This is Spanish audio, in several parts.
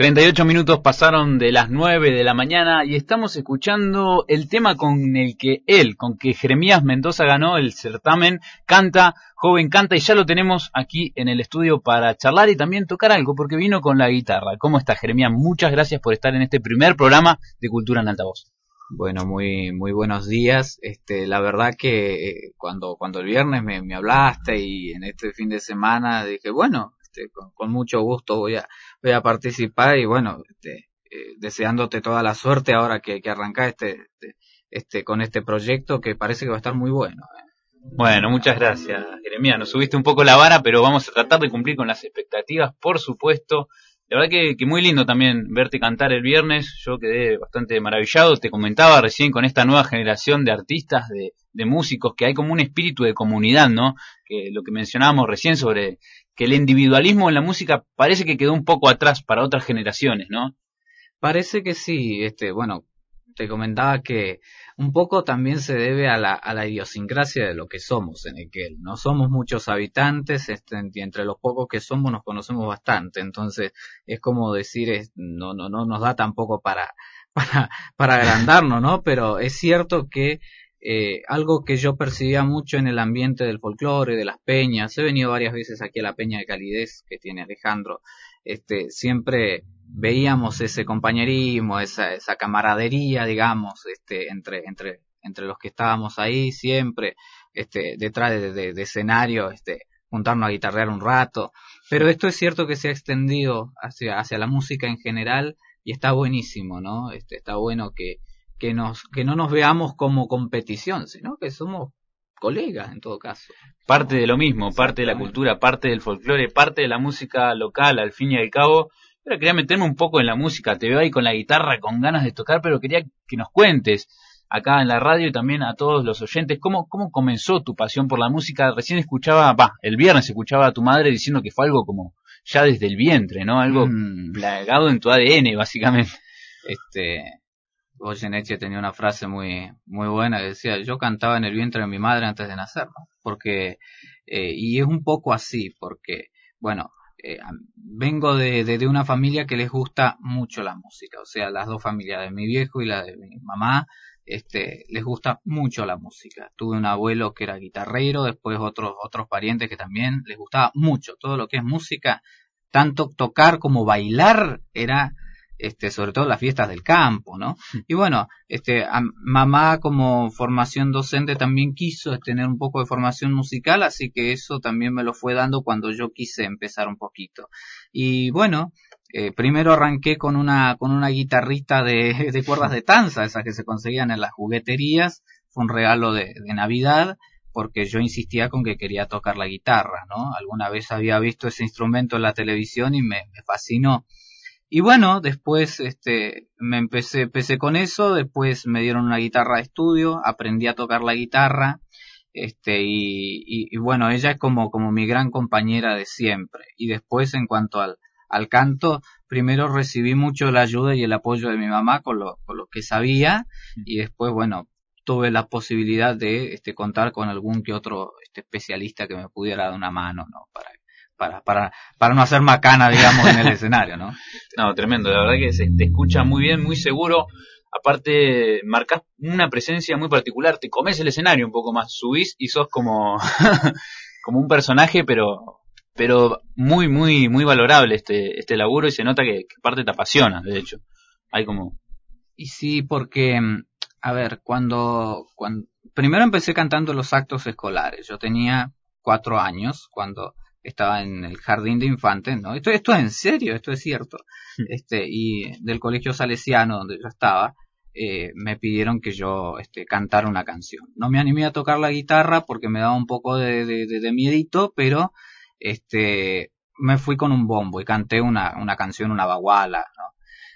38 minutos pasaron de las 9 de la mañana y estamos escuchando el tema con el que él, con que Jeremías Mendoza ganó el certamen, canta, joven canta y ya lo tenemos aquí en el estudio para charlar y también tocar algo porque vino con la guitarra. ¿Cómo está Jeremías? Muchas gracias por estar en este primer programa de Cultura en Altavoz. Bueno, muy muy buenos días. Este, la verdad que eh, cuando cuando el viernes me, me hablaste y en este fin de semana dije, bueno, este, con, mucho gusto voy a, voy a participar y bueno, este, eh, deseándote toda la suerte ahora que, que arrancás este, este, este, con este proyecto que parece que va a estar muy bueno. ¿eh? Bueno, muchas gracias, Jeremia. Nos subiste un poco la vara, pero vamos a tratar de cumplir con las expectativas, por supuesto. La verdad que, que, muy lindo también verte cantar el viernes. Yo quedé bastante maravillado. Te comentaba recién con esta nueva generación de artistas, de, de músicos, que hay como un espíritu de comunidad, ¿no? Que lo que mencionábamos recién sobre que el individualismo en la música parece que quedó un poco atrás para otras generaciones, ¿no? Parece que sí, este, bueno, te comentaba que un poco también se debe a la, idiosincrasia de lo que somos en Equel. No somos muchos habitantes, este, y entre los pocos que somos nos conocemos bastante. Entonces, es como decir, no, no, no nos da tampoco para, para agrandarnos, ¿no? Pero es cierto que eh, algo que yo percibía mucho en el ambiente del folclore, de las peñas, he venido varias veces aquí a la peña de calidez que tiene Alejandro, este, siempre veíamos ese compañerismo, esa, camaradería, digamos, este, entre, entre, entre los que estábamos ahí siempre, este, detrás de, de, escenario, este, juntarnos a guitarrear un rato, pero esto es cierto que se ha extendido hacia, hacia la música en general y está buenísimo, ¿no? Este, está bueno que, que, nos, que no nos veamos como competición, sino que somos colegas en todo caso. Parte de lo mismo, parte de la cultura, parte del folclore, parte de la música local, al fin y al cabo. Pero quería meterme un poco en la música, te veo ahí con la guitarra, con ganas de tocar, pero quería que nos cuentes acá en la radio y también a todos los oyentes, ¿cómo, cómo comenzó tu pasión por la música? Recién escuchaba, va, el viernes escuchaba a tu madre diciendo que fue algo como ya desde el vientre, ¿no? Algo mm. plagado en tu ADN, básicamente. Este, Goyeneche tenía una frase muy, muy buena que decía, yo cantaba en el vientre de mi madre antes de nacer, ¿no? Porque, eh, y es un poco así, porque, bueno, eh, vengo de, de, una familia que les gusta mucho la música, o sea, las dos familias de mi viejo y la de mi mamá, este, les gusta mucho la música. Tuve un abuelo que era guitarrero, después otros, otros parientes que también les gustaba mucho todo lo que es música, tanto tocar como bailar era este, sobre todo las fiestas del campo, ¿no? Y bueno, este, mamá como formación docente también quiso tener un poco de formación musical, así que eso también me lo fue dando cuando yo quise empezar un poquito. Y bueno, eh, primero arranqué con una, con una guitarrita de, de cuerdas de tanza, esas que se conseguían en las jugueterías, fue un regalo de, de Navidad, porque yo insistía con que quería tocar la guitarra, ¿no? Alguna vez había visto ese instrumento en la televisión y me, me fascinó. Y bueno, después este, me empecé, empecé con eso, después me dieron una guitarra de estudio, aprendí a tocar la guitarra, este, y, y, bueno, ella es como, como mi gran compañera de siempre. Y después, en cuanto al, al canto, primero recibí mucho la ayuda y el apoyo de mi mamá con lo, con lo que sabía, y después, bueno, tuve la posibilidad de este, contar con algún que otro este, especialista que me pudiera dar una mano, ¿no? Para para, para, para no hacer macana, digamos, en el escenario, ¿no? No, tremendo, la verdad que se te escucha muy bien, muy seguro. Aparte, marcas una presencia muy particular, te comes el escenario un poco más, subís y sos como, como un personaje, pero, pero muy, muy, muy valorable este, este laburo y se nota que, que parte te apasiona, de hecho. Hay como. Y sí, porque, a ver, cuando, cuando, primero empecé cantando los actos escolares. Yo tenía cuatro años cuando estaba en el jardín de infantes, ¿no? Esto, esto es en serio, esto es cierto. Este, y del colegio salesiano donde yo estaba, eh, me pidieron que yo este, cantara una canción. No me animé a tocar la guitarra porque me daba un poco de, de, de, miedito, pero este, me fui con un bombo y canté una, una canción, una baguala, ¿no?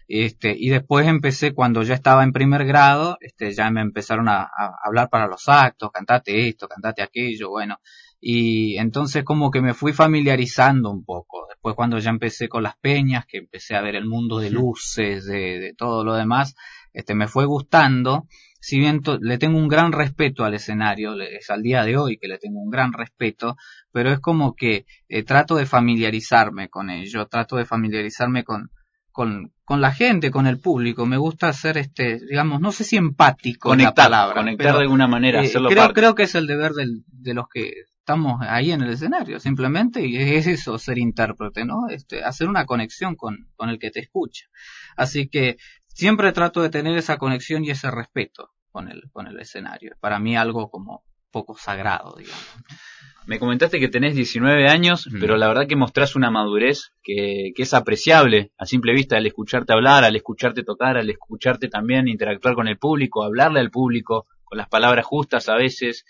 Este, y después empecé, cuando ya estaba en primer grado, este, ya me empezaron a, a hablar para los actos, cantate esto, cantate aquello, bueno, y entonces como que me fui familiarizando un poco. Después cuando ya empecé con las peñas, que empecé a ver el mundo de luces, de, todo lo demás, este me fue gustando. Si bien le tengo un gran respeto al escenario, es al día de hoy que le tengo un gran respeto, pero es como que eh, trato de familiarizarme con ello, trato de familiarizarme con, con, con la gente, con el público. Me gusta ser, este, digamos, no sé si empático conectar, la palabra. Conectar de alguna manera, eh, hacerlo creo, parte. creo que es el deber del, de los que estamos ahí en el escenario, simplemente, y es eso, ser intérprete, ¿no? Este, hacer una conexión con, con el que te escucha. Así que siempre trato de tener esa conexión y ese respeto con el, con el escenario. Para mí algo como poco sagrado, digamos. Me comentaste que tenés 19 años, pero la verdad que mostrás una madurez que, que es apreciable a simple vista al escucharte hablar, al escucharte tocar, al escucharte también interactuar con el público, hablarle al público con las palabras justas a veces,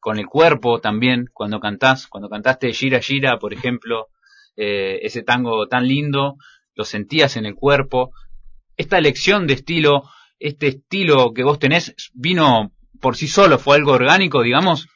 con el cuerpo también cuando cantás, cuando cantaste Gira Gira, por ejemplo, eh, ese tango tan lindo, lo sentías en el cuerpo. Esta elección de estilo, este estilo que vos tenés, vino por sí solo, fue algo orgánico, digamos.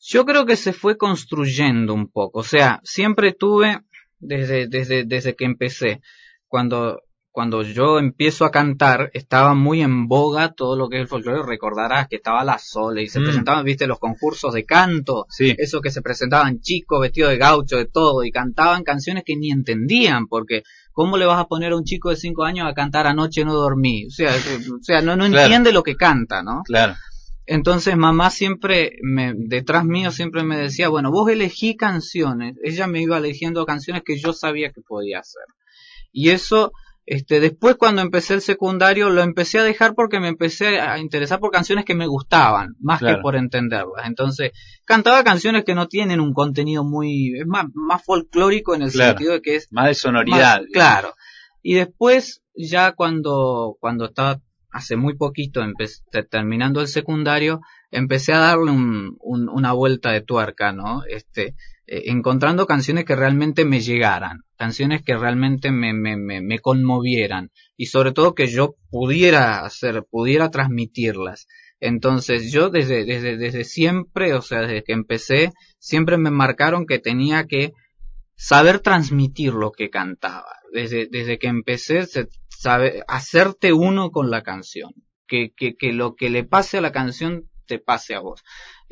Yo creo que se fue construyendo un poco. O sea, siempre tuve, desde, desde, desde que empecé, cuando, cuando yo empiezo a cantar, estaba muy en boga todo lo que es el folclore. Recordarás que estaba la Sole y se Mm. presentaban, viste, los concursos de canto. Sí. Eso que se presentaban chicos vestidos de gaucho, de todo, y cantaban canciones que ni entendían, porque ¿cómo le vas a poner a un chico de cinco años a cantar anoche no dormí? O sea, que- o sea no, no Claro. entiende lo que canta, ¿no? Claro. Entonces mamá siempre, me, detrás mío siempre me decía, bueno, vos elegí canciones. Ella me iba eligiendo canciones que yo sabía que podía hacer. Y eso, este, después cuando empecé el secundario lo empecé a dejar porque me empecé a interesar por canciones que me gustaban, más Claro. que por entenderlas. Entonces, cantaba canciones que no tienen un contenido muy, es más, más folclórico en el Claro. sentido de que es Más de sonoridad. más- claro. Y después, ya cuando, cuando estaba hace muy poquito, terminando el secundario, empecé a darle un, un- una vuelta de tuerca, ¿no? Este, encontrando canciones que realmente me llegaran, canciones que realmente me, me, me, me conmovieran y sobre todo que yo pudiera hacer, pudiera transmitirlas. Entonces yo desde, desde, desde siempre, o sea, desde que empecé, siempre me marcaron que tenía que saber transmitir lo que cantaba. Desde, desde que empecé, se sabe, hacerte uno con la canción. Que, que, que lo que le pase a la canción te pase a vos.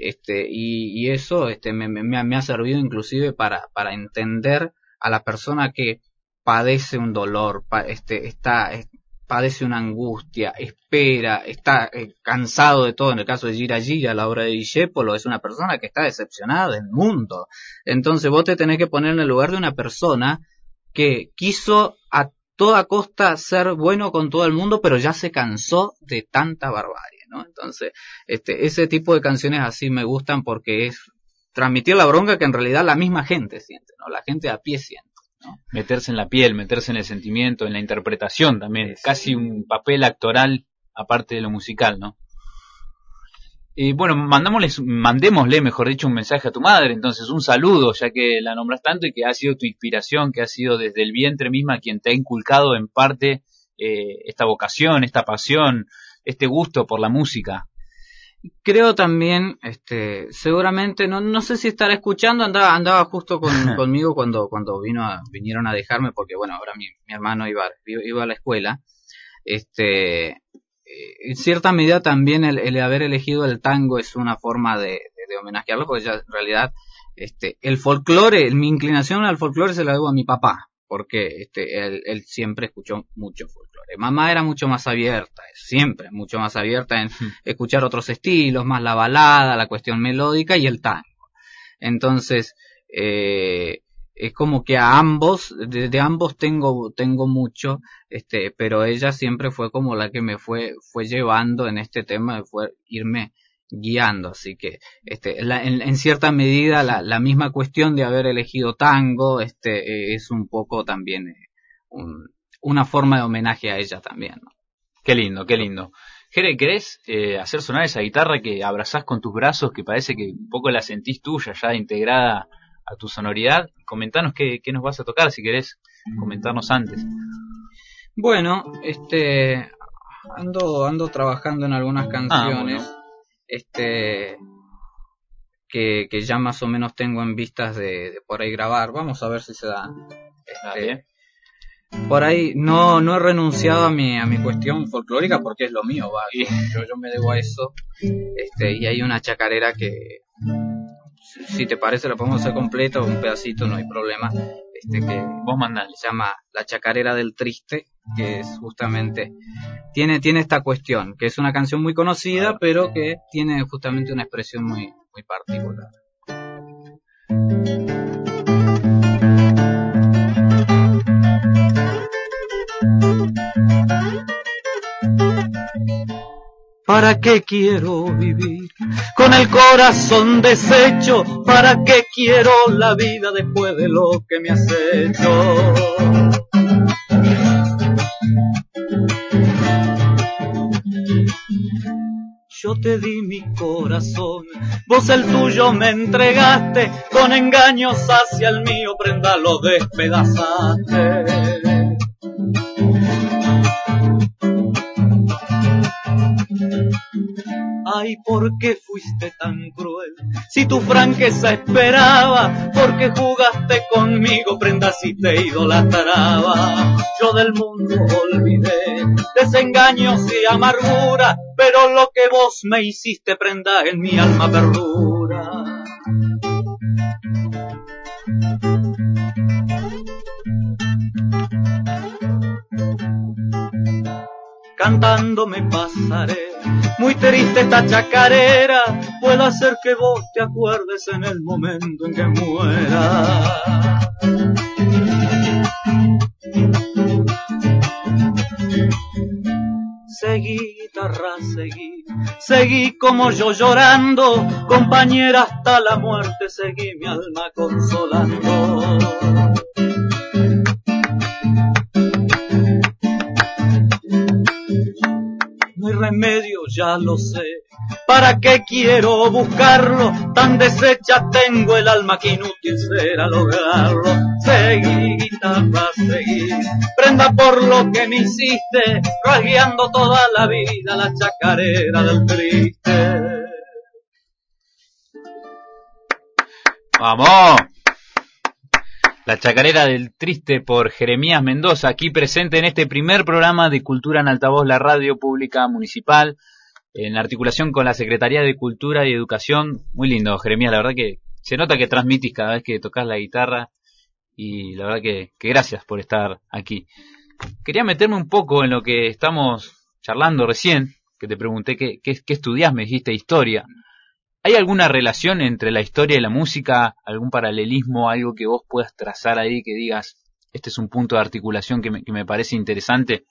Este, y, eso este, me, me, ha servido inclusive para, entender a la persona que padece un dolor, este, está, es- padece una angustia, espera, está eh, cansado de todo. En el caso de Gira Gira, la obra de Discepolo, es una persona que está decepcionada del mundo. Entonces vos te tenés que poner en el lugar de una persona que quiso a toda costa ser bueno con todo el mundo, pero ya se cansó de tanta barbarie, ¿no? Entonces, este, ese tipo de canciones así me gustan porque es transmitir la bronca que en realidad la misma gente siente, ¿no? La gente a pie siente. Meterse en la piel, meterse en el sentimiento, en la interpretación también. Sí, sí. Casi un papel actoral aparte de lo musical, ¿no? Y bueno, mandámosles, mandémosle, mejor dicho, un mensaje a tu madre, entonces un saludo, ya que la nombras tanto y que ha sido tu inspiración, que ha sido desde el vientre misma quien te ha inculcado en parte eh, esta vocación, esta pasión, este gusto por la música. Creo también, este, seguramente, no, no sé si estará escuchando, andaba, andaba justo con, conmigo cuando, cuando vino a, vinieron a dejarme, porque bueno, ahora mi, mi hermano iba, iba a la escuela. Este, eh, en cierta medida también el, el haber elegido el tango es una forma de, de, de homenajearlo, porque ya en realidad, este, el folclore, mi inclinación al folclore se la debo a mi papá, porque este, él, él siempre escuchó mucho folclore. Mamá era mucho más abierta, siempre mucho más abierta en escuchar otros estilos, más la balada, la cuestión melódica y el tango. Entonces, eh, es como que a ambos, de, de, ambos tengo, tengo mucho, este, pero ella siempre fue como la que me fue, fue llevando en este tema, fue irme guiando, así que, este, la, en, en, cierta medida la, la, misma cuestión de haber elegido tango, este, es un poco también eh, un, una forma de homenaje a ella también, ¿no? Qué lindo, qué lindo. Jere, ¿querés eh, hacer sonar esa guitarra que abrazás con tus brazos, que parece que un poco la sentís tuya ya integrada a tu sonoridad? Comentanos qué, qué nos vas a tocar, si querés comentarnos antes. Bueno, este, ando, ando trabajando en algunas canciones, ah, bueno. Este, que, que ya más o menos tengo en vistas de, de, por ahí grabar. Vamos a ver si se da. Este, por ahí no, no he renunciado a mi, a mi cuestión folclórica porque es lo mío, va. Yo, yo me debo a eso. Este, y hay una chacarera que, si te parece, la podemos hacer completa un pedacito, no hay problema. este que vos mandás. Se llama La Chacarera del Triste, que es justamente tiene tiene esta cuestión, que es una canción muy conocida, pero que tiene justamente una expresión muy muy particular. ¿Para qué quiero vivir con el corazón deshecho? ¿Para qué quiero la vida después de lo que me has hecho? Yo te di mi corazón, vos el tuyo me entregaste, con engaños hacia el mío, prenda lo despedazaste. Ay, ¿por qué fuiste tan cruel? Si tu franqueza esperaba, ¿por qué jugaste conmigo, prenda si te idolatraba? Yo del mundo olvidé desengaños y amargura, pero lo que vos me hiciste, prenda en mi alma verdura. cantando me pasaré. Muy triste esta chacarera, puedo hacer que vos te acuerdes en el momento en que muera. Seguí, guitarra, seguí, seguí como yo llorando, compañera hasta la muerte, seguí mi alma consolando. Remedio, ya lo sé. ¿Para qué quiero buscarlo? Tan deshecha tengo el alma que inútil será lograrlo. Seguí, guitarra, seguí. Prenda por lo que me hiciste, rasgueando toda la vida la chacarera del triste. ¡Vamos! La chacarera del triste por Jeremías Mendoza, aquí presente en este primer programa de Cultura en Altavoz, la radio pública municipal, en articulación con la Secretaría de Cultura y Educación. Muy lindo, Jeremías, la verdad que se nota que transmitís cada vez que tocas la guitarra y la verdad que, gracias por estar aquí. Quería meterme un poco en lo que estamos charlando recién, que te pregunté qué, qué, estudias, me dijiste historia. ¿Hay alguna relación entre la historia y la música? ¿Algún paralelismo? ¿Algo que vos puedas trazar ahí que digas, este es un punto de articulación que me, parece interesante?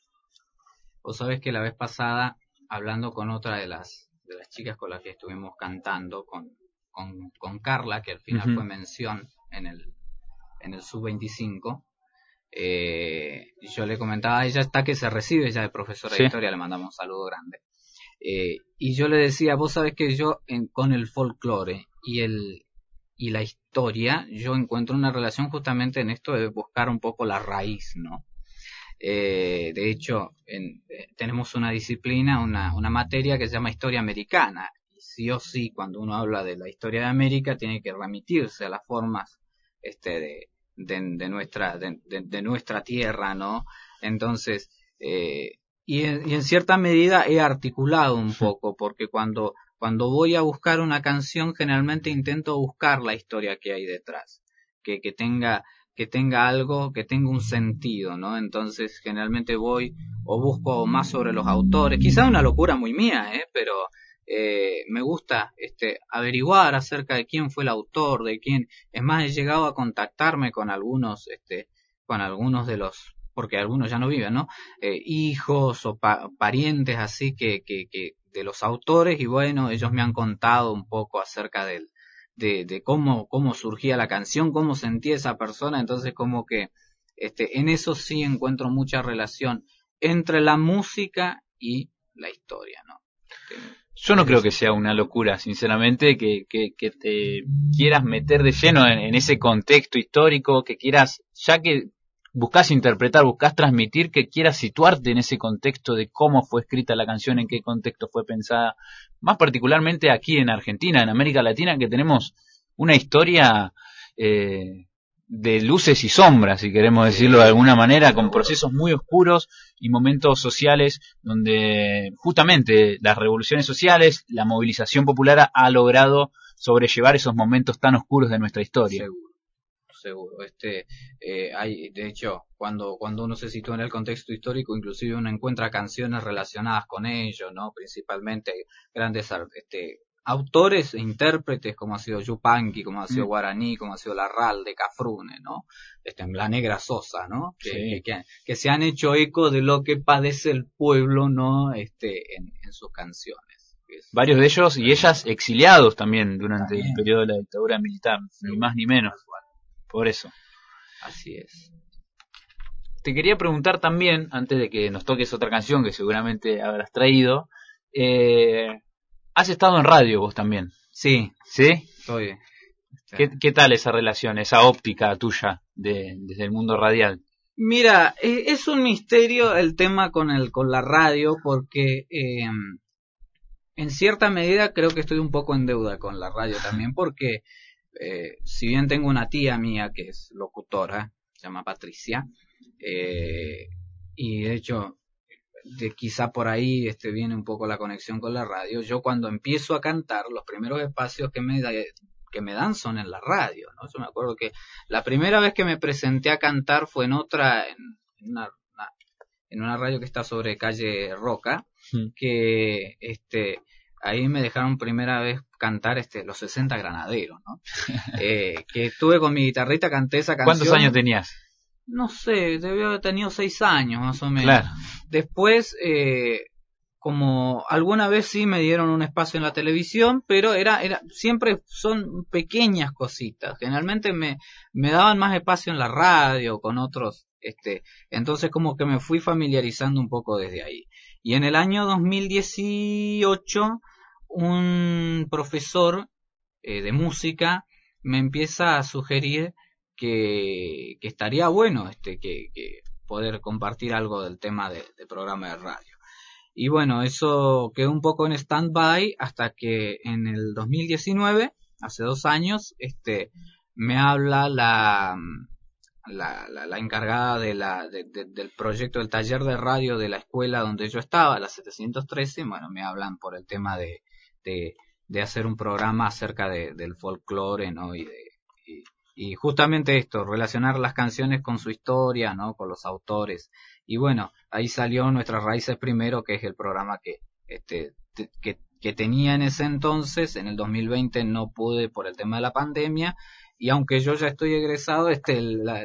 Vos sabés que la vez pasada, hablando con otra de las, de las chicas con las que estuvimos cantando, con, con, Carla, que al final fue mención en el, en el sub-25, eh, yo le comentaba, ella está que se recibe ya de profesora de historia, le mandamos un saludo grande. Eh, y yo le decía, vos sabés que yo con el folclore y, el, y la historia, yo encuentro una relación justamente en esto de buscar un poco la raíz, ¿no? Eh, de hecho, en, eh, tenemos una disciplina, una, una materia que se llama historia americana. Y sí o sí, cuando uno habla de la historia de América, tiene que remitirse a las formas este, de, de, nuestra, de, de, nuestra tierra, ¿no? Entonces, eh, y en, cierta medida he articulado un poco, porque cuando, cuando voy a buscar una canción, generalmente intento buscar la historia que hay detrás, que, que tenga que tenga algo, que tenga un sentido, ¿no? Entonces, generalmente voy o busco más sobre los autores, quizá una locura muy mía, ¿eh? Pero eh, me gusta este, averiguar acerca de quién fue el autor, de quién, es más, he llegado a contactarme con algunos, este, con algunos de los porque algunos ya no viven, ¿no? Eh, hijos o parientes así que, que, que, de los autores y bueno, ellos me han contado un poco acerca del, de, de cómo, cómo surgía la canción, cómo sentía esa persona, entonces como que este, en eso sí encuentro mucha relación entre la música y la historia, ¿no? Yo no creo que sea una locura, sinceramente, que, que, que te quieras meter de lleno en, en, ese contexto histórico, que quieras, ya que buscas interpretar, buscas transmitir, que quieras situarte en ese contexto de cómo fue escrita la canción, en qué contexto fue pensada, más particularmente aquí en Argentina, en América Latina, que tenemos una historia eh, de luces y sombras, si queremos decirlo de alguna manera, con procesos muy oscuros y momentos sociales donde justamente las revoluciones sociales, la movilización popular ha logrado sobrellevar esos momentos tan oscuros de nuestra historia. Este, eh, hay, de hecho, cuando, cuando uno se sitúa en el contexto histórico, inclusive uno encuentra canciones relacionadas con ello, ¿no? Principalmente grandes este, autores e intérpretes como ha sido Yupanqui, como ha sido mm. Guaraní, como ha sido Larralde, Cafrune, ¿no? Este, la Negra Sosa, ¿no? Que, que, se han hecho eco de lo que padece el pueblo, ¿no? Este, en, sus canciones. Varios de ellos y ellas exiliados también durante el periodo de la dictadura militar, ni más ni menos. Por eso. Así es. Te quería preguntar también, antes de que nos toques otra canción que seguramente habrás traído, eh, Has estado en radio vos también. Sí. ¿Sí? Estoy. ¿Qué, tal esa relación, esa óptica tuya de, desde el mundo radial? Mira, e, es un misterio el tema con, el, con la radio porque em, en cierta medida creo que estoy un poco en deuda con la radio también porque eh, si bien tengo una tía mía que es locutora, se llama Patricia, eh, y de hecho de quizá por ahí este, viene un poco la conexión con la radio. Yo cuando empiezo a cantar, los primeros espacios que me, que me dan son en la radio, ¿no? Yo me acuerdo que la primera vez que me presenté a cantar fue en otra, en, una, en una radio que está sobre calle Roca, hmm. que este, ahí me dejaron primera vez cantar este, los 60 granaderos, ¿no? eh, que estuve con mi guitarrita, canté esa canción. ¿Cuántos años tenías? no sé, debió haber tenido seis años más o menos. Después, eh, como alguna vez sí me dieron un espacio en la televisión, pero era, era, siempre son pequeñas cositas. Generalmente me, me daban más espacio en la radio, con otros, este, entonces como que me fui familiarizando un poco desde ahí. Y en el año 2018, un profesor eh, de música me empieza a sugerir que, estaría bueno este, que, poder compartir algo del tema de, programa de radio. Y bueno, eso quedó un poco en stand-by hasta que en el 2019, hace dos años, este, me habla la, la, la, encargada de la, del proyecto del taller de radio de la escuela donde yo estaba, la 713, bueno, me hablan por el tema de, de, de hacer un programa acerca del folclore, ¿no? Y de, y justamente esto, relacionar las canciones con su historia, ¿no? Con los autores. Y bueno, ahí salió Nuestras Raíces Primero, que es el programa que, este, que, que tenía en ese entonces, en el 2020 no pude por el tema de la pandemia, y aunque yo ya estoy egresado, este,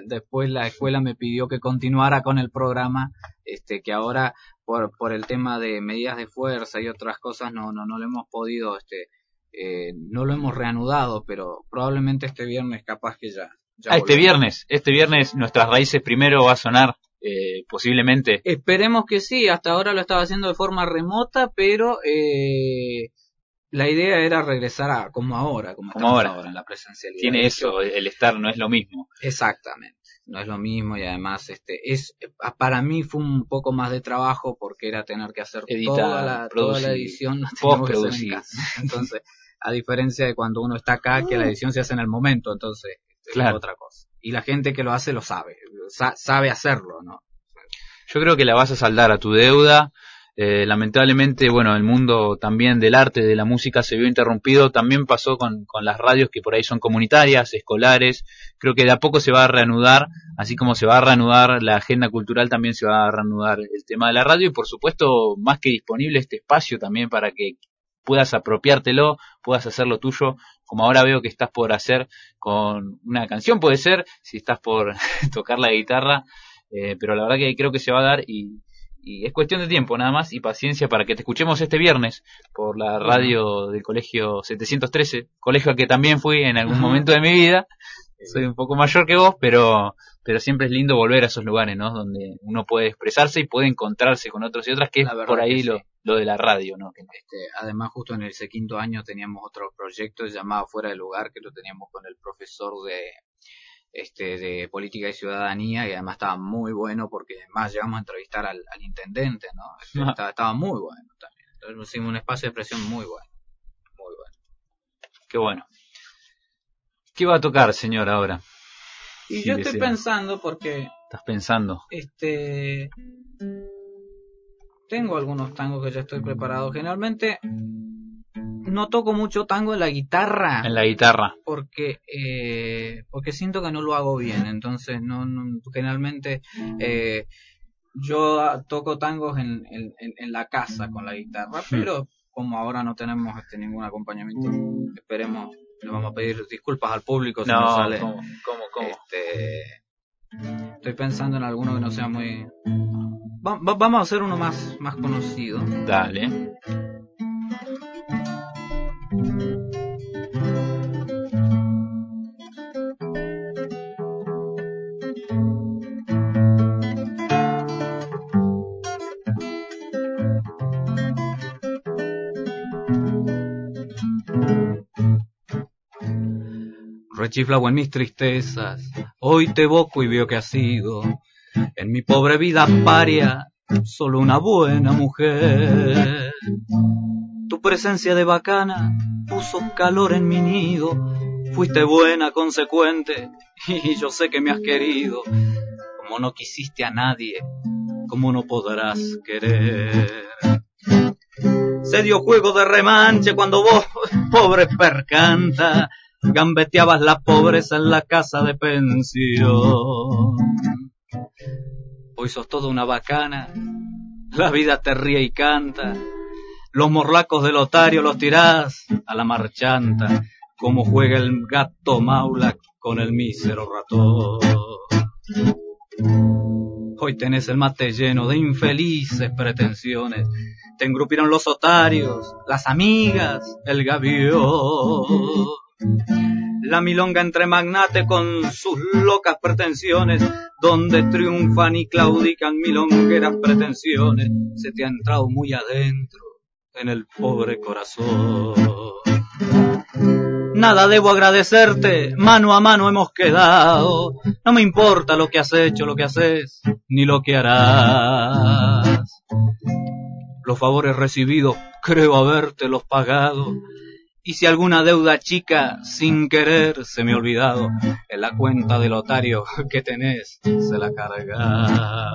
después la escuela me pidió que continuara con el programa, este, que ahora por, por el tema de medidas de fuerza y otras cosas no, no, no lo hemos podido, este, eh, no lo hemos reanudado, pero probablemente este viernes capaz que ya. ah, este viernes, este viernes nuestras raíces primero va a sonar eh, posiblemente. Esperemos que sí, hasta ahora lo estaba haciendo de forma remota, pero eh, la idea era regresar a como ahora, como, estamos ahora. en la presencialidad. Tiene eso, el estar no es lo mismo. Exactamente no es lo mismo y además este es para mí fue un poco más de trabajo porque era tener que hacer toda, la, toda la edición post producir entonces a diferencia de cuando uno está acá, que la edición se hace en el momento, entonces es otra cosa. Y la gente que lo hace lo sabe, sabe hacerlo, ¿no? Yo creo que la vas a saldar a tu deuda. Eh, lamentablemente, bueno, el mundo también del arte, de la música se vio interrumpido. También pasó con, con las radios que por ahí son comunitarias, escolares. Creo que de a poco se va a reanudar, así como se va a reanudar la agenda cultural, también se va a reanudar el tema de la radio y por supuesto, más que disponible este espacio también para que puedas apropiártelo, puedas hacerlo tuyo, como ahora veo que estás por hacer con una canción, puede ser, si estás por tocar la guitarra, eh, pero la verdad que creo que se va a dar y, y, es cuestión de tiempo nada más y paciencia para que te escuchemos este viernes por la radio del colegio 713, colegio al que también fui en algún momento de mi vida. Soy un poco mayor que vos, pero pero siempre es lindo volver a esos lugares, ¿no? Donde uno puede expresarse y puede encontrarse con otros y otras, que es por ahí lo, lo de la radio, ¿no? Este, además, justo en ese quinto año teníamos otro proyecto llamado Fuera del Lugar, que lo teníamos con el profesor de, este, de Política y Ciudadanía, y además estaba muy bueno porque además llegamos a entrevistar al, intendente, ¿no? Ah. estaba, muy bueno también. Entonces hicimos un espacio de presión muy bueno. Muy bueno. Qué bueno. ¿Qué va a tocar, señor, ahora? Y yo estoy pensando porque... ¿Estás pensando? Este tengo algunos tangos que ya estoy preparado. Generalmente no toco mucho tango en la guitarra. En la guitarra. Porque, eh, porque siento que no lo hago bien. Entonces, no, generalmente eh, yo toco tangos en, en, la casa con la guitarra, pero como ahora no tenemos este, ningún acompañamiento, esperemos, le vamos a pedir disculpas al público si no, sale. ¿cómo, cómo, Este, estoy pensando en alguno que no sea muy. vamos a hacer uno más, más conocido. Dale. Rechiflado en mis tristezas, hoy te evoco y veo que has sido en mi pobre vida paria solo una buena mujer. Tu presencia de bacana puso calor en mi nido, fuiste buena, consecuente, y yo sé que me has querido. Como no quisiste a nadie, como no podrás querer. Se dio juego de remanche cuando vos, pobre percanta, gambeteabas la pobreza en la casa de pensión. Hoy sos toda una bacana, la vida te ríe y canta, los morlacos del otario los tirás a la marchanta, como juega el gato maula con el mísero ratón. Hoy tenés el mate lleno de infelices pretensiones. Te engrupieron los otarios, las amigas, el gavión. La milonga entre magnate con sus locas pretensiones, donde triunfan y claudican milongueras pretensiones, se te ha entrado muy adentro en el pobre corazón. Nada debo agradecerte, mano a mano hemos quedado. No me importa lo que has hecho, lo que haces, ni lo que harás. Los favores recibidos creo haberte los pagado y si alguna deuda chica sin querer se me ha olvidado, en la cuenta del otario que tenés se la carga.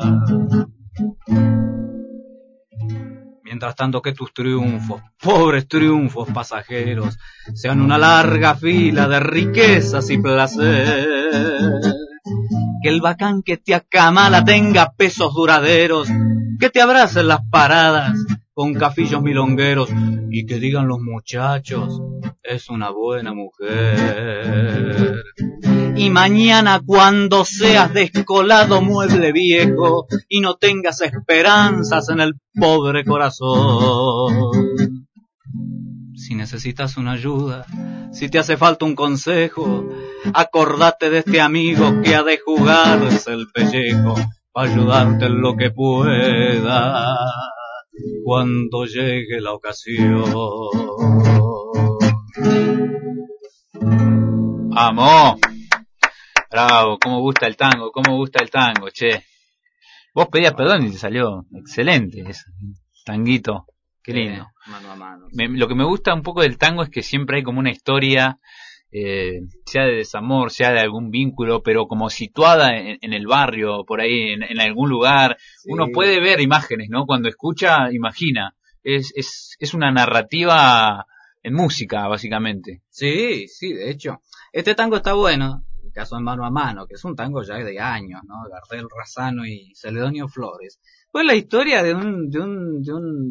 Mientras tanto que tus triunfos, pobres triunfos pasajeros, sean una larga fila de riquezas y placer. Que el bacán que te acamala tenga pesos duraderos, que te abracen las paradas con cafillos milongueros y que digan los muchachos, es una buena mujer. Y mañana cuando seas descolado mueble viejo y no tengas esperanzas en el pobre corazón. Si necesitas una ayuda, si te hace falta un consejo, acordate de este amigo que ha de jugarse el pellejo para ayudarte en lo que pueda cuando llegue la ocasión. Vamos. Bravo, cómo gusta el tango, cómo gusta el tango, che. Vos pedías perdón y te salió excelente ese tanguito. Qué lindo. mano a mano. lo que me gusta un poco del tango es que siempre hay como una historia eh, sea de desamor, sea de algún vínculo, pero como situada en, el barrio, por ahí, en, algún lugar. Uno puede ver imágenes, ¿no? Cuando escucha, imagina. Es, es, es una narrativa en música, básicamente. Sí, sí, de hecho. Este tango está bueno, el caso de Mano a Mano, que es un tango ya de años, ¿no? Gardel Razano y Celedonio Flores. Pues la historia de un, de un, de un,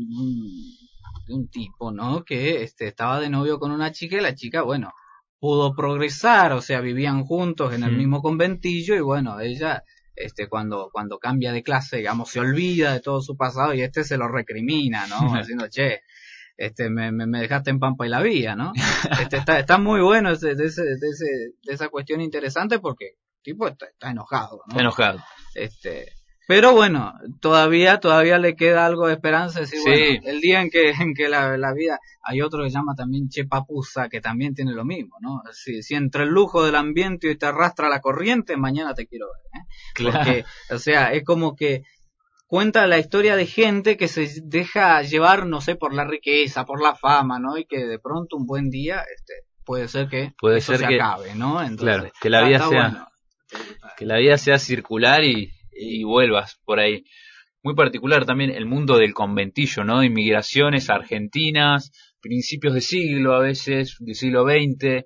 de un tipo, ¿no? Que este, estaba de novio con una chica y la chica, bueno, pudo progresar, o sea, vivían juntos en el mismo conventillo y bueno, ella este cuando cuando cambia de clase, digamos, se olvida de todo su pasado y este se lo recrimina, ¿no? Diciendo, "Che, este me, me, dejaste en pampa y la vía, ¿no?" Este está está muy bueno ese, de, ese, de, ese, de esa cuestión interesante porque tipo está, está enojado, ¿no? enojado. Este pero bueno, todavía, todavía le queda algo de esperanza. Decir, bueno, el día en que, en que la, la, vida, hay otro que se llama también Chepapusa, que también tiene lo mismo, ¿no? Si, si entre el lujo del ambiente y te arrastra la corriente, mañana te quiero ver, ¿eh? Claro. Porque, o sea, es como que cuenta la historia de gente que se deja llevar, no sé, por la riqueza, por la fama, ¿no? Y que de pronto un buen día, este, puede ser que puede ser se que, acabe, ¿no? Entonces, claro, que la vida sea, que la vida sea circular y y vuelvas por ahí. Muy particular también el mundo del conventillo, ¿no? Inmigraciones argentinas, principios de siglo, a veces del siglo XX,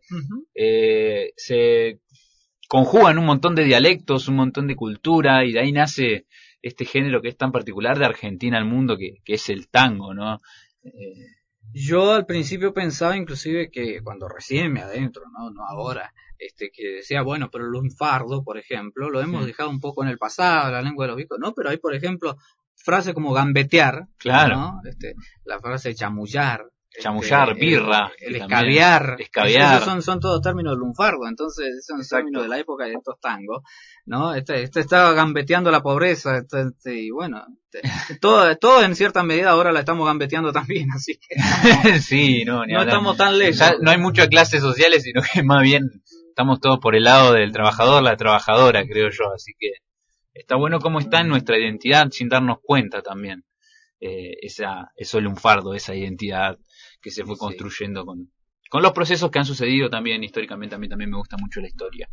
eh, se conjugan un montón de dialectos, un montón de cultura, y de ahí nace este género que es tan particular de Argentina al mundo, que, que es el tango, ¿no? Eh, yo al principio pensaba inclusive que cuando recién me adentro, no, no ahora, este que decía, bueno, pero el lunfardo, por ejemplo, lo hemos dejado un poco en el pasado, la lengua de los vicos, ¿no? Pero hay, por ejemplo, frases como gambetear, claro. ¿no? Este, la frase chamullar, chamullar, este, birra, el, escabiar, escabiar. son, son todos términos lunfardo, entonces son términos de la época de estos tangos, ¿no? Este, este estaba gambeteando la pobreza, este, este y bueno, todo, todo en cierta medida ahora la estamos gambeteando también, así que sí, no, no estamos tan lejos. no hay muchas clases sociales, sino que más bien estamos todos por el lado del trabajador, la trabajadora, creo yo, así que está bueno cómo está en nuestra identidad sin darnos cuenta también. Eh, esa, eso lunfardo, esa identidad que se fue construyendo con, con los procesos que han sucedido también históricamente. A mí también me gusta mucho la historia.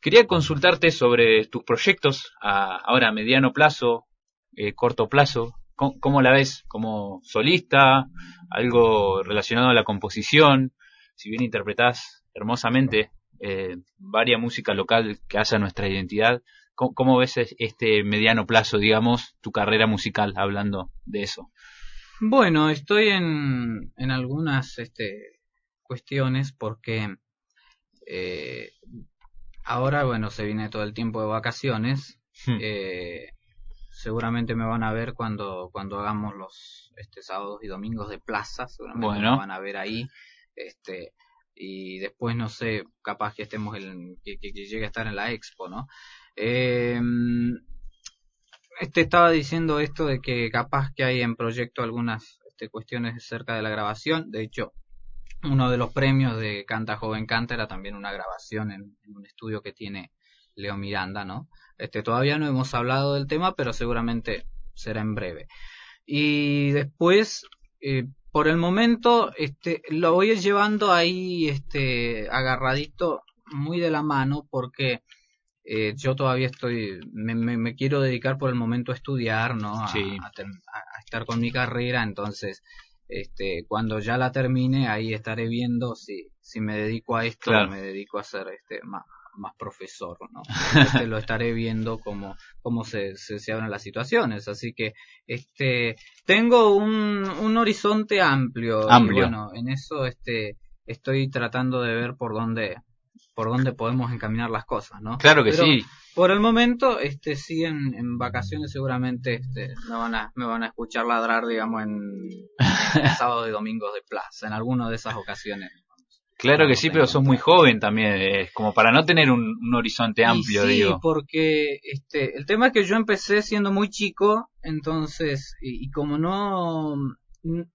Quería consultarte sobre tus proyectos a, ahora a mediano plazo, eh, corto plazo. ¿Cómo, la ves? ¿Como solista? ¿Algo relacionado a la composición? Si bien interpretás hermosamente eh, varia música local que hace nuestra identidad, ¿cómo, ¿cómo, ves este mediano plazo, digamos, tu carrera musical, hablando de eso? Bueno, estoy en, en algunas este, cuestiones porque eh, ahora, bueno, se viene todo el tiempo de vacaciones. Hmm. Eh, seguramente me van a ver cuando, cuando hagamos los este, sábados y domingos de plaza. Seguramente me van a ver ahí. Este, y después, no sé, capaz que estemos en, que, llegue a estar en la expo, ¿no? Eh, este estaba diciendo esto de que capaz que hay en proyecto algunas este, cuestiones acerca de la grabación. De hecho, uno de los premios de Canta Joven Canta era también una grabación en, un estudio que tiene Leo Miranda, ¿no? Este, todavía no hemos hablado del tema, pero seguramente será en breve. Y después, eh, por el momento, este, lo voy llevando ahí, este, agarradito, muy de la mano, porque eh, yo todavía estoy, me, me, quiero dedicar por el momento a estudiar, ¿no? A, a, estar con mi carrera, entonces, este, cuando ya la termine, ahí estaré viendo si, si me dedico a esto o me dedico a ser este, más, más profesor, ¿no? Este, lo estaré viendo cómo, cómo se, se, se, abren las situaciones, así que, este, tengo un, un horizonte amplio, amplio. Y bueno, en eso, este, estoy tratando de ver por dónde, por dónde podemos encaminar las cosas, ¿no? Claro que sí. Por el momento, este, sí, en, vacaciones seguramente este, me, van a, me van a escuchar ladrar, digamos, en, sábado y domingos de plaza, en alguna de esas ocasiones. Claro que sí, pero sos muy joven también, es como para no tener un, horizonte amplio, sí, digo. porque este, el tema es que yo empecé siendo muy chico, entonces, y, como no,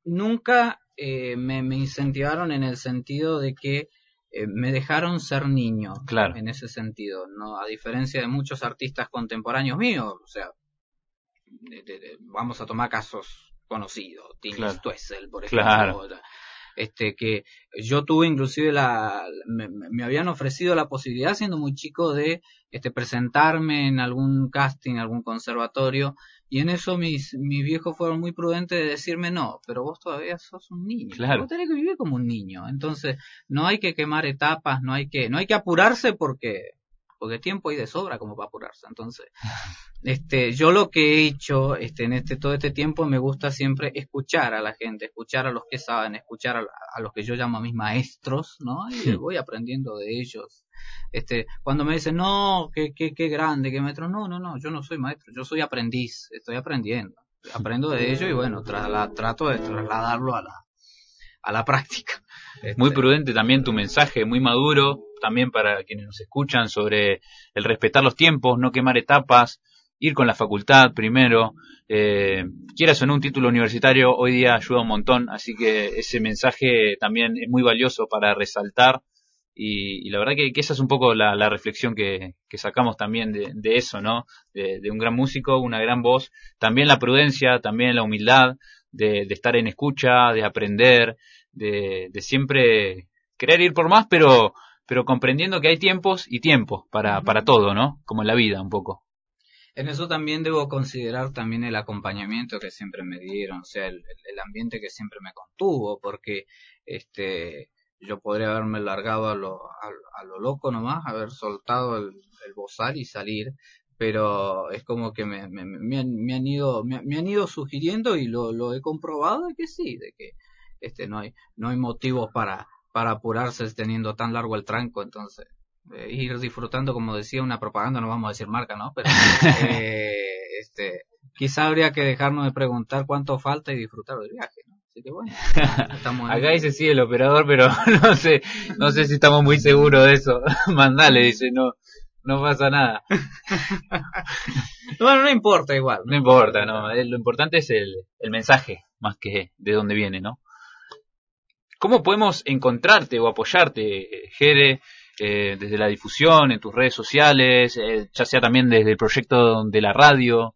nunca eh, me, me incentivaron en el sentido de que eh, me dejaron ser niño claro. en ese sentido, no a diferencia de muchos artistas contemporáneos míos, o sea, vamos a tomar casos conocidos, Tini claro. por ejemplo, este que yo tuve inclusive la me, me, habían ofrecido la posibilidad siendo muy chico de este presentarme en algún casting, algún conservatorio y en eso mis, mis viejos fueron muy prudentes de decirme, no, pero vos todavía sos un niño. Claro. Vos tenés que vivir como un niño. Entonces, no hay que quemar etapas, no hay que, no hay que apurarse porque, porque tiempo hay de sobra como para apurarse. Entonces, este, yo lo que he hecho, este, en este, todo este tiempo me gusta siempre escuchar a la gente, escuchar a los que saben, escuchar a, a los que yo llamo a mis maestros, ¿no? Y voy aprendiendo de ellos este, cuando me dicen, no, qué, qué, qué grande, qué maestro, no, no, no, yo no soy maestro, yo soy aprendiz, estoy aprendiendo, aprendo de ello y bueno, trato de trasladarlo a la, a la práctica. Muy este, prudente también tu mensaje, muy maduro, también para quienes nos escuchan sobre el respetar los tiempos, no quemar etapas, ir con la facultad primero, eh, quieras o no un título universitario, hoy día ayuda un montón, así que ese mensaje también es muy valioso para resaltar y, la verdad que, esa es un poco la, reflexión que, sacamos también de, eso, ¿no? De, un gran músico, una gran voz, también la prudencia, también la humildad, de, estar en escucha, de aprender, de, siempre querer ir por más, pero, pero comprendiendo que hay tiempos y tiempos para, para todo, ¿no? Como en la vida un poco. En eso también debo considerar también el acompañamiento que siempre me dieron, o sea, el, el ambiente que siempre me contuvo, porque este yo podría haberme largado a lo, a, lo loco nomás, haber soltado el, el, bozal y salir, pero es como que me, me, me, han, me han, ido me, han ido sugiriendo y lo, lo he comprobado de que sí, de que este no hay no hay motivos para para apurarse teniendo tan largo el tranco, entonces eh, ir disfrutando, como decía una propaganda, no vamos a decir marca, ¿no? Pero eh, este, quizá habría que dejarnos de preguntar cuánto falta y disfrutar del viaje, ¿no? Así que bueno, estamos Acá dice sí el operador, pero no sé, no sé si estamos muy seguros de eso. Mandale, dice, no, no pasa nada. bueno, no importa igual. No importa, no. Eh, lo importante es el, el mensaje, más que de dónde viene, ¿no? ¿Cómo podemos encontrarte o apoyarte, Jere, eh, desde la difusión, en tus redes sociales, eh, ya sea también desde el proyecto de la radio?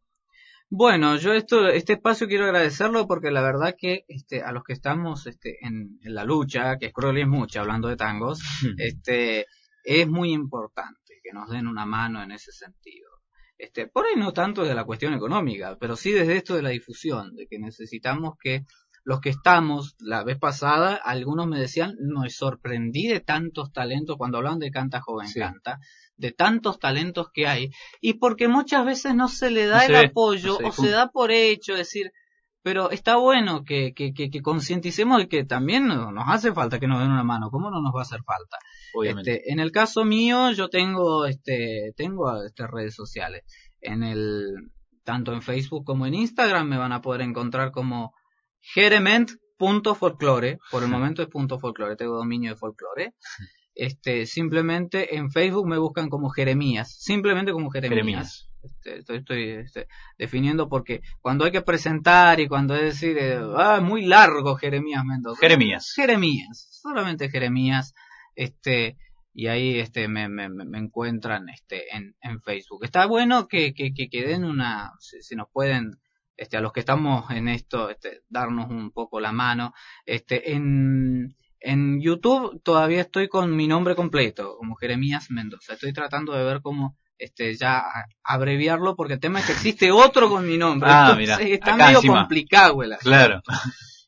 Bueno, yo esto, este espacio quiero agradecerlo porque la verdad que este, a los que estamos este, en, la lucha, que es cruel y es mucha, hablando de tangos, este, es muy importante que nos den una mano en ese sentido. Este, por ahí no tanto de la cuestión económica, pero sí desde esto de la difusión, de que necesitamos que los que estamos la vez pasada, algunos me decían, me sorprendí de tantos talentos cuando hablan de Canta Joven Canta, de tantos talentos que hay, y porque muchas veces no se le da el apoyo o se da por hecho, decir, pero está bueno que, que, que, concienticemos de que también nos hace falta que nos den una mano, ¿cómo no nos va a hacer falta? Este, en el caso mío, yo tengo, este, tengo este, redes sociales. En el, tanto en Facebook como en Instagram me van a poder encontrar como Jerement.folklore, por el momento es punto folklore, tengo dominio de folklore. Este, simplemente en Facebook me buscan como Jeremías, simplemente como Jeremías. Este, estoy, estoy este, definiendo porque cuando hay que presentar y cuando es decir, eh, ah, muy largo Jeremías Mendoza. Jeremías. Jeremías, solamente Jeremías, este, y ahí este me, me, me encuentran este en, en Facebook. Está bueno que, que, que, den una, si, nos pueden este, a los que estamos en esto, este, darnos un poco la mano. Este, en, en YouTube todavía estoy con mi nombre completo, como Jeremías Mendoza. Estoy tratando de ver cómo este, ya abreviarlo, porque el tema es que existe otro con mi nombre. Ah, mira. Está medio complicado, Claro.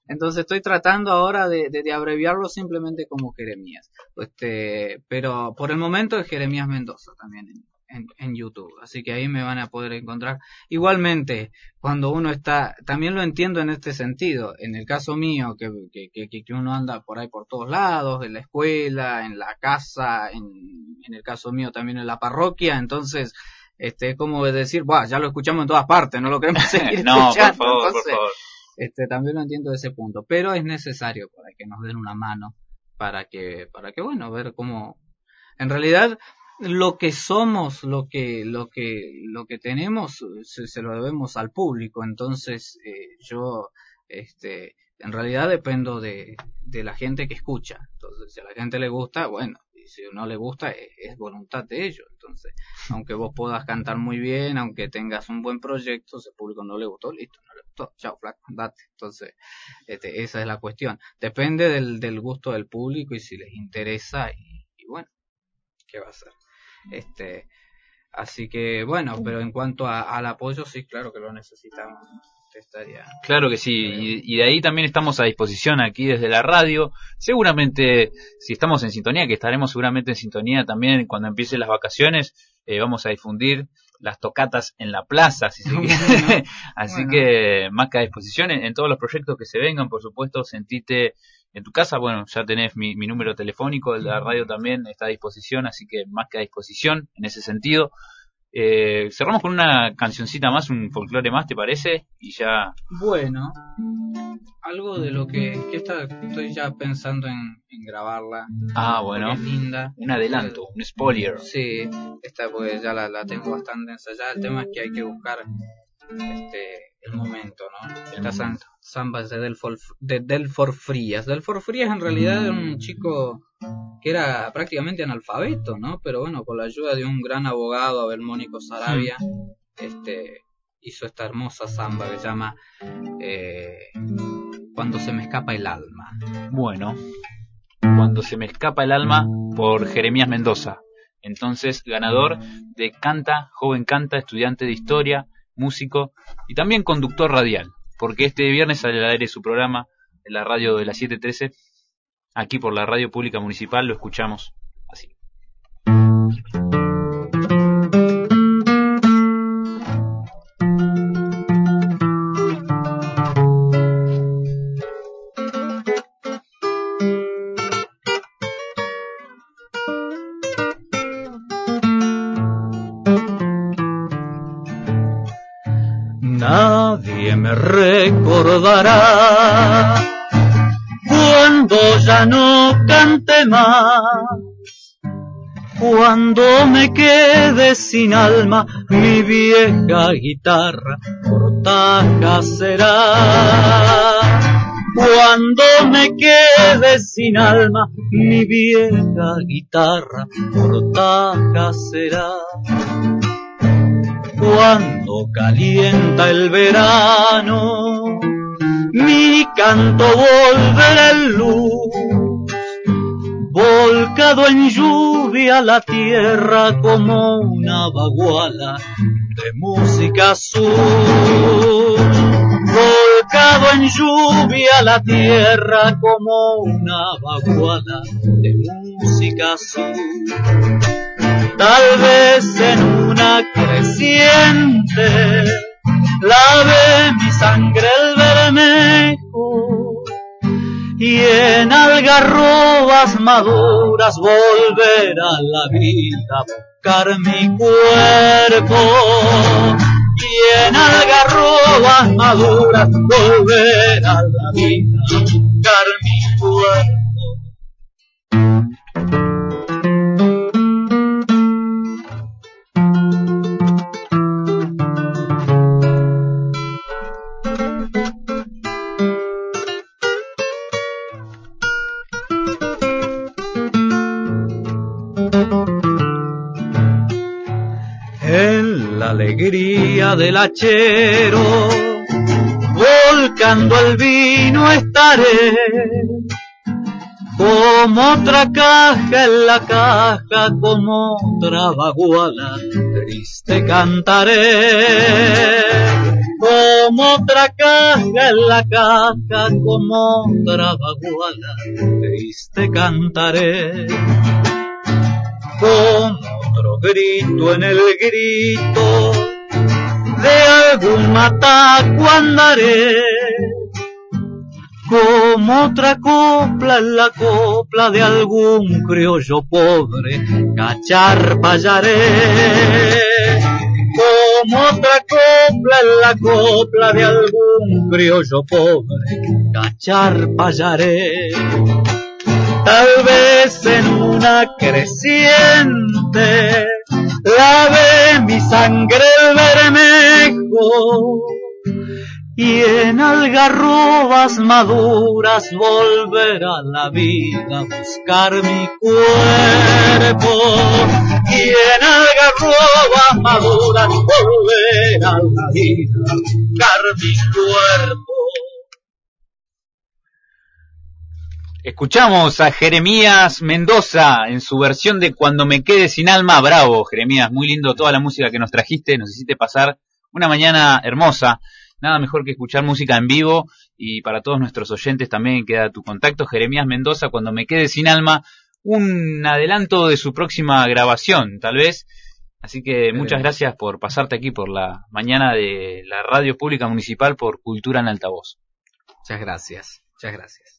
Entonces estoy tratando ahora de, de, abreviarlo simplemente como Jeremías. Este, pero por el momento es Jeremías Mendoza también en, YouTube. Así que ahí me van a poder encontrar. Igualmente, cuando uno está, también lo entiendo en este sentido. En el caso mío, que, que, que, uno anda por ahí por todos lados, en la escuela, en la casa, en, en el caso mío también en la parroquia. Entonces, este, como decir, ya lo escuchamos en todas partes, no lo queremos seguir no, Por favor, por favor. Este, también lo entiendo de ese punto. Pero es necesario para que nos den una mano para que, para que, bueno, ver cómo, en realidad, lo que somos, lo que, lo que, lo que tenemos, se, lo debemos al público. Entonces, eh, yo, este, en realidad dependo de, de la gente que escucha. Entonces, si a la gente le gusta, bueno, y si no le gusta, es, es, voluntad de ellos. Entonces, aunque vos puedas cantar muy bien, aunque tengas un buen proyecto, si público no le gustó, listo, no le gustó, chao, flaco, date. Entonces, este, esa es la cuestión. Depende del, del gusto del público y si les interesa, y, y bueno, ¿qué va a hacer? Este, así que bueno, pero en cuanto al apoyo, sí, claro que lo necesitamos. Estaría... Claro que sí, y, de ahí también estamos a disposición aquí desde la radio. Seguramente, si estamos en sintonía, que estaremos seguramente en sintonía también cuando empiecen las vacaciones, eh, vamos a difundir las tocatas en la plaza, así, así que más que a disposición en, todos los proyectos que se vengan, por supuesto, sentite en tu casa, bueno, ya tenés mi, mi número telefónico, la radio también está a disposición, así que más que a disposición en ese sentido. Eh, cerramos con una cancioncita más, un folclore más, ¿te parece? Y ya. Bueno, algo de lo que, que está, estoy ya pensando en, en grabarla. Ah, bueno. Es linda. Un adelanto, un spoiler. Sí, esta pues ya la, la tengo bastante ensayada. El tema es que hay que buscar este el momento, ¿no? Zambas de Delfor, de Delfor Frías. Delfor Frías en realidad era un chico que era prácticamente analfabeto, ¿no? Pero bueno, con la ayuda de un gran abogado, Abel Mónico Sarabia, este, hizo esta hermosa samba que se llama eh, Cuando se me escapa el alma. Bueno, Cuando se me escapa el alma por Jeremías Mendoza entonces ganador de Canta, joven canta, estudiante de historia, músico y también conductor radial, porque este viernes sale al aire su programa en la radio de la 713, aquí por la radio pública municipal, lo escuchamos cuando ya no cante más, cuando me quede sin alma mi vieja guitarra cortaja será. Cuando me quede sin alma mi vieja guitarra cortaja será cuando calienta el verano, mi canto volverá en luz, volcado en lluvia la tierra como una baguala de música azul. Volcado en lluvia la tierra como una baguala de música azul tal vez en una creciente, lave mi sangre el y en algarrobas maduras volver a la vida, buscar mi cuerpo. Y en algarrobas maduras volver a la vida, buscar mi cuerpo. Del hachero, volcando el vino estaré, como otra caja en la caja, como otra baguala, triste cantaré. Como otra caja en la caja, como otra baguala, triste cantaré. Como otro grito en el grito de algún mataco andaré, como otra copla en la copla de algún criollo pobre, cachar payaré. Como otra copla en la copla de algún criollo pobre, cachar payaré tal vez en una creciente, lave mi sangre el bermejo, y en algarrobas maduras volver a la vida, buscar mi cuerpo, y en algarrobas maduras volver a la vida, buscar mi cuerpo. Escuchamos a Jeremías Mendoza en su versión de Cuando me quede sin alma. Bravo, Jeremías, muy lindo toda la música que nos trajiste, nos hiciste pasar una mañana hermosa. Nada mejor que escuchar música en vivo y para todos nuestros oyentes también queda tu contacto, Jeremías Mendoza, Cuando me quede sin alma, un adelanto de su próxima grabación, tal vez. Así que muchas gracias por pasarte aquí por la mañana de la Radio Pública Municipal por Cultura en Altavoz. Muchas gracias, muchas gracias.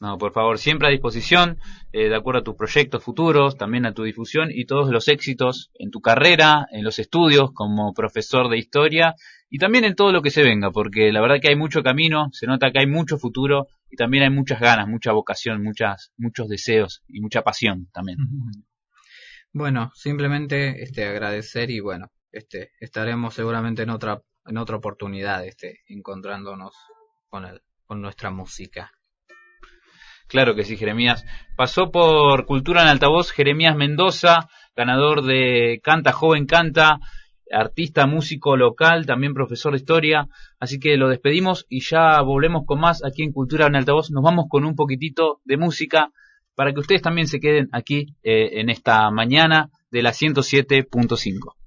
No, por favor, siempre a disposición, eh, de acuerdo a tus proyectos futuros, también a tu difusión y todos los éxitos en tu carrera, en los estudios como profesor de historia y también en todo lo que se venga, porque la verdad que hay mucho camino, se nota que hay mucho futuro y también hay muchas ganas, mucha vocación, muchas, muchos deseos y mucha pasión también. Bueno, simplemente este agradecer y bueno, este estaremos seguramente en otra en otra oportunidad este encontrándonos con el, con nuestra música. Claro que sí, Jeremías. Pasó por Cultura en Altavoz Jeremías Mendoza, ganador de Canta Joven Canta, artista, músico local, también profesor de historia. Así que lo despedimos y ya volvemos con más aquí en Cultura en Altavoz. Nos vamos con un poquitito de música para que ustedes también se queden aquí eh, en esta mañana de la 107.5.